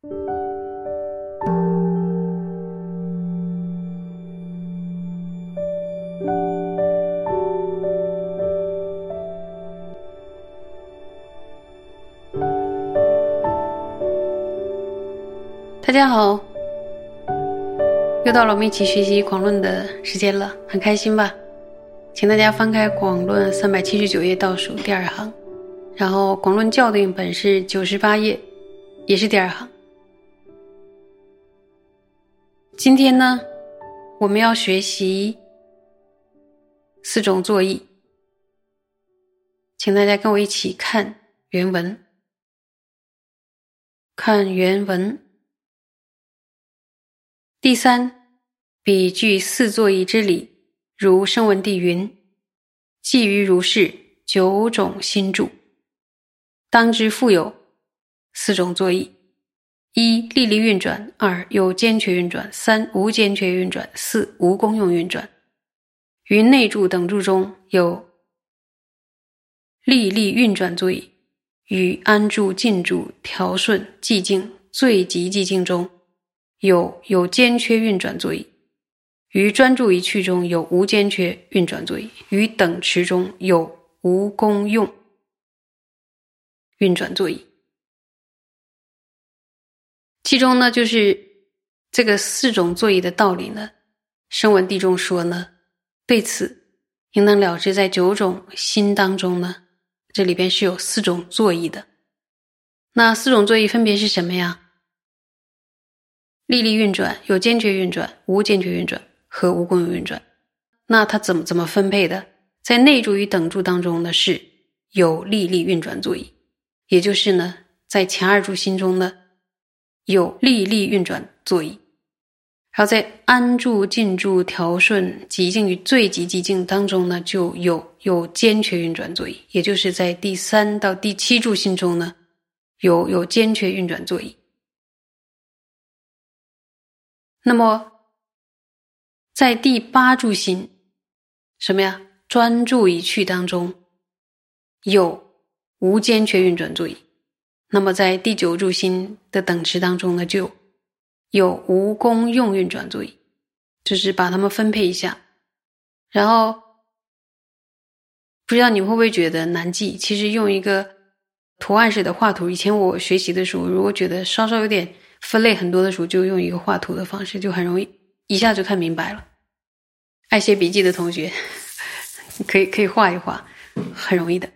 大家好，又到了我们一起学习广论的时间了，很开心吧？请大家翻开广论三百七十九页倒数第二行，然后广论教定本是九十八页，也是第二行。今天呢，我们要学习四种作意，请大家跟我一起看原文，看原文。第三，比具四作意之理，如声闻地云：“寄于如是九种心住，当知复有四种作意：一力力运转，二有坚决运转，三无坚决运转，四无功用运转。于内住等住中有力力运转作意，与安住、静住、调顺、寂静、最极寂静中。”有有间缺运转作意，于专注一趣中有无间缺运转作意，于等持中有无功用运转作意。其中呢，就是这个四种作意的道理呢，声闻地中说呢，对此应当了知，在九种心当中呢，这里边是有四种作意的。那四种座椅分别是什么呀？力力运转有坚决运转、无坚决运转和无功用运转，那它怎么怎么分配的？在内住与等住当中呢，是有力力运转座椅，也就是呢，在前二住心中呢，有力力运转座椅，然后在安住、静住、调顺、极静与最极极静当中呢，就有有坚决运转座椅，也就是在第三到第七住心中呢，有有坚决运转座椅。那么，在第八住心，什么呀？专注一趣当中，有无间缺运转座椅。那么在第九住心的等值当中呢，就有无功用运转作意。就是把它们分配一下。然后，不知道你会不会觉得难记？其实用一个图案式的画图，以前我学习的时候，如果觉得稍稍有点。分类很多的时候，就用一个画图的方式，就很容易一下就看明白了。爱写笔记的同学，可以可以画一画，很容易的。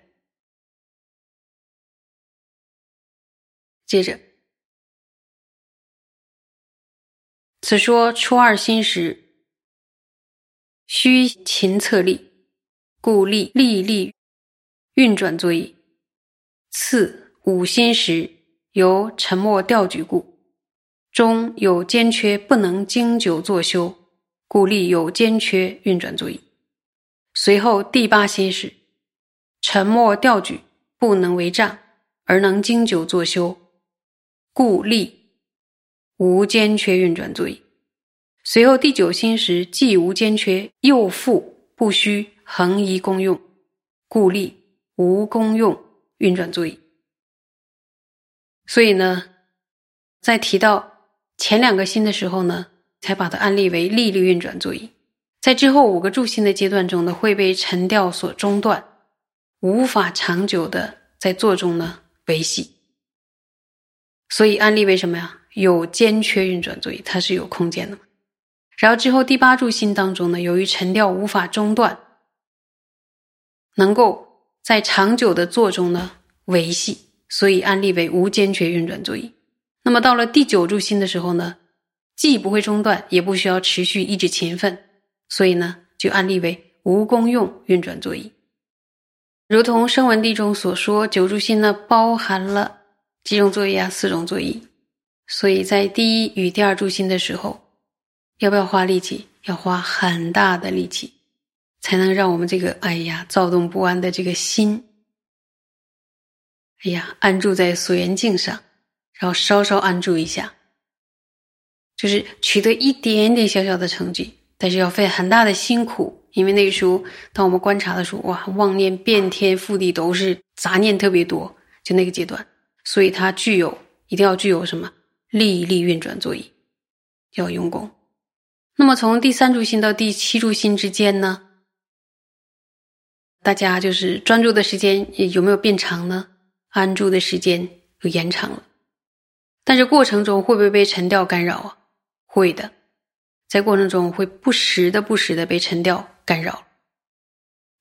接着，此说初二心时，须勤策力，故力力力运转作意；次五心时，由沉默调举故。中有间缺，不能经久作修，故立有间缺运转作意。随后第八心时，沉默调举不能为障，而能经久作修，故立无间缺运转作意。随后第九心时，既无间缺，又复不需恒移功用，故立无功用运转作意。所以呢，在提到。前两个心的时候呢，才把它安立为力力运转作意，在之后五个助心的阶段中呢，会被沉调所中断，无法长久的在座中呢维系。所以安立为什么呀？有间缺运转作意，它是有空间的。然后之后第八柱心当中呢，由于沉调无法中断，能够在长久的坐中呢维系，所以安立为无间缺运转作意。那么到了第九柱心的时候呢，既不会中断，也不需要持续一直勤奋，所以呢，就安立为无功用运转作意。如同声闻地中所说，九柱心呢包含了几种作意啊？四种作意。所以在第一与第二柱心的时候，要不要花力气？要花很大的力气，才能让我们这个哎呀躁动不安的这个心，哎呀安住在所缘境上。然后稍稍安住一下，就是取得一点点小小的成绩，但是要费很大的辛苦，因为那个时候，当我们观察的时候，哇，妄念遍天覆地都是杂念特别多，就那个阶段，所以它具有一定要具有什么力力运转座椅，要用功。那么从第三柱心到第七柱心之间呢，大家就是专注的时间有没有变长呢？安住的时间有延长了，但是过程中会不会被沉调干扰啊？会的，在过程中会不时的、不时的被沉调干扰，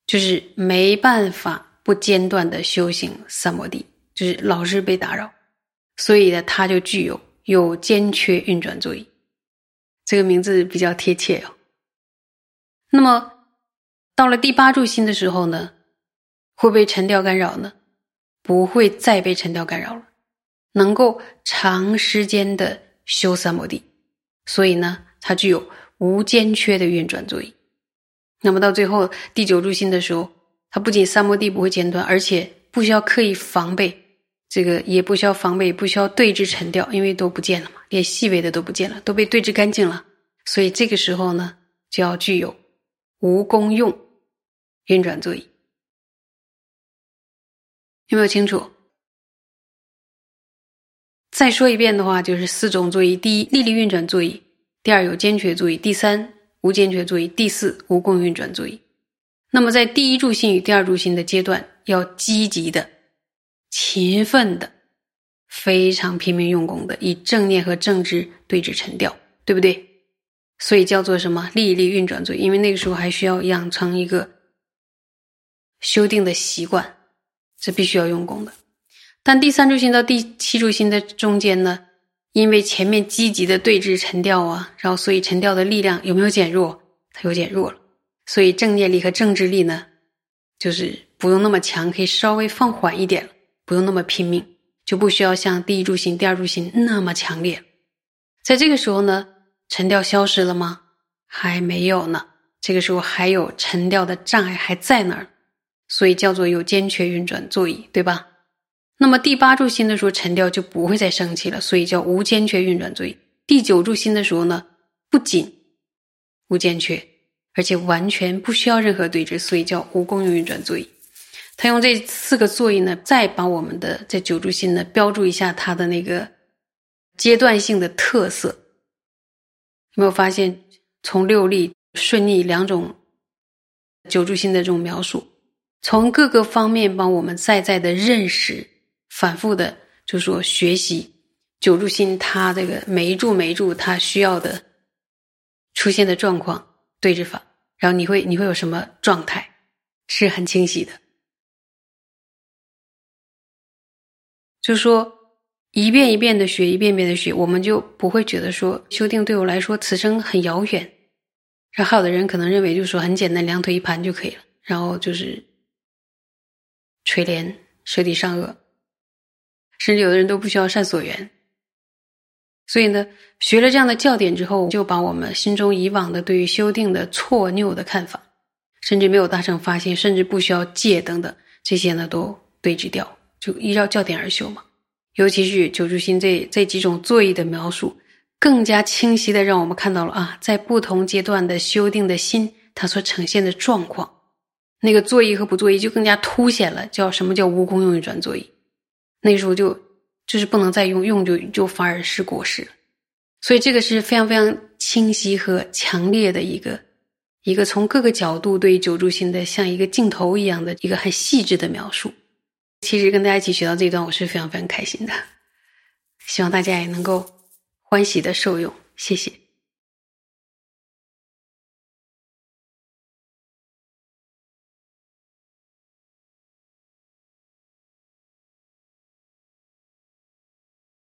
就是没办法不间断的修行三摩地，就是老是被打扰，所以呢，它就具有有间缺运转作用。这个名字比较贴切哦。那么到了第八柱星的时候呢，会被沉调干扰呢？不会再被沉调干扰了，能够长时间的修三摩地，所以呢，它具有无间缺的运转作用。那么到最后第九柱星的时候，它不仅三摩地不会间断，而且不需要刻意防备，这个也不需要防备，不需要对峙沉掉，因为都不见了嘛，连细微的都不见了，都被对峙干净了。所以这个时候呢，就要具有无功用运转座椅。有没有清楚？再说一遍的话，就是四种座椅：第一，力力运转座椅；第二，有坚决座椅；第三，无坚决座椅；第四，无功运转座椅。那么，在第一柱心与第二柱心的阶段，要积极的、勤奋的、非常拼命用功的，以正念和正知对峙沉掉，对不对？所以叫做什么？力力运转座椅，因为那个时候还需要养成一个修订的习惯。是必须要用功的，但第三柱心到第七柱心的中间呢，因为前面积极的对峙沉掉啊，然后所以沉掉的力量有没有减弱？它有减弱了，所以正念力和正智力呢，就是不用那么强，可以稍微放缓一点，不用那么拼命，就不需要像第一柱心、第二柱心那么强烈。在这个时候呢，沉调消失了吗？还没有呢，这个时候还有沉调的障碍还在那儿。所以叫做有间缺运转座椅，对吧？那么第八柱心的时候，沉调就不会再升起了，所以叫无间缺运转座椅。第九柱心的时候呢，不仅无间缺，而且完全不需要任何对峙，所以叫无功用运转座椅。他用这四个座椅呢，再把我们的这九柱心呢标注一下它的那个阶段性的特色。有没有发现从六力顺逆两种九柱心的这种描述？从各个方面帮我们再再的认识，反复的就说学习九柱心，它这个每一柱每一柱它需要的出现的状况对峙法，然后你会你会有什么状态是很清晰的，就说一遍一遍的学，一遍遍的学，我们就不会觉得说修订对我来说此生很遥远，然后还有的人可能认为就是说很简单，两腿一盘就可以了，然后就是。垂帘舌底上颚，甚至有的人都不需要善所缘。所以呢，学了这样的教典之后，就把我们心中以往的对于修订的错拗的看法，甚至没有达成发现，甚至不需要戒等等这些呢，都对峙掉，就依照教典而修嘛。尤其是九柱心这这几种座椅的描述，更加清晰的让我们看到了啊，在不同阶段的修订的心，它所呈现的状况。那个座椅和不座椅就更加凸显了，叫什么叫无功用运转座椅？那时候就就是不能再用，用就就反而是过失了。所以这个是非常非常清晰和强烈的一个一个从各个角度对九柱心的像一个镜头一样的一个很细致的描述。其实跟大家一起学到这一段，我是非常非常开心的，希望大家也能够欢喜的受用。谢谢。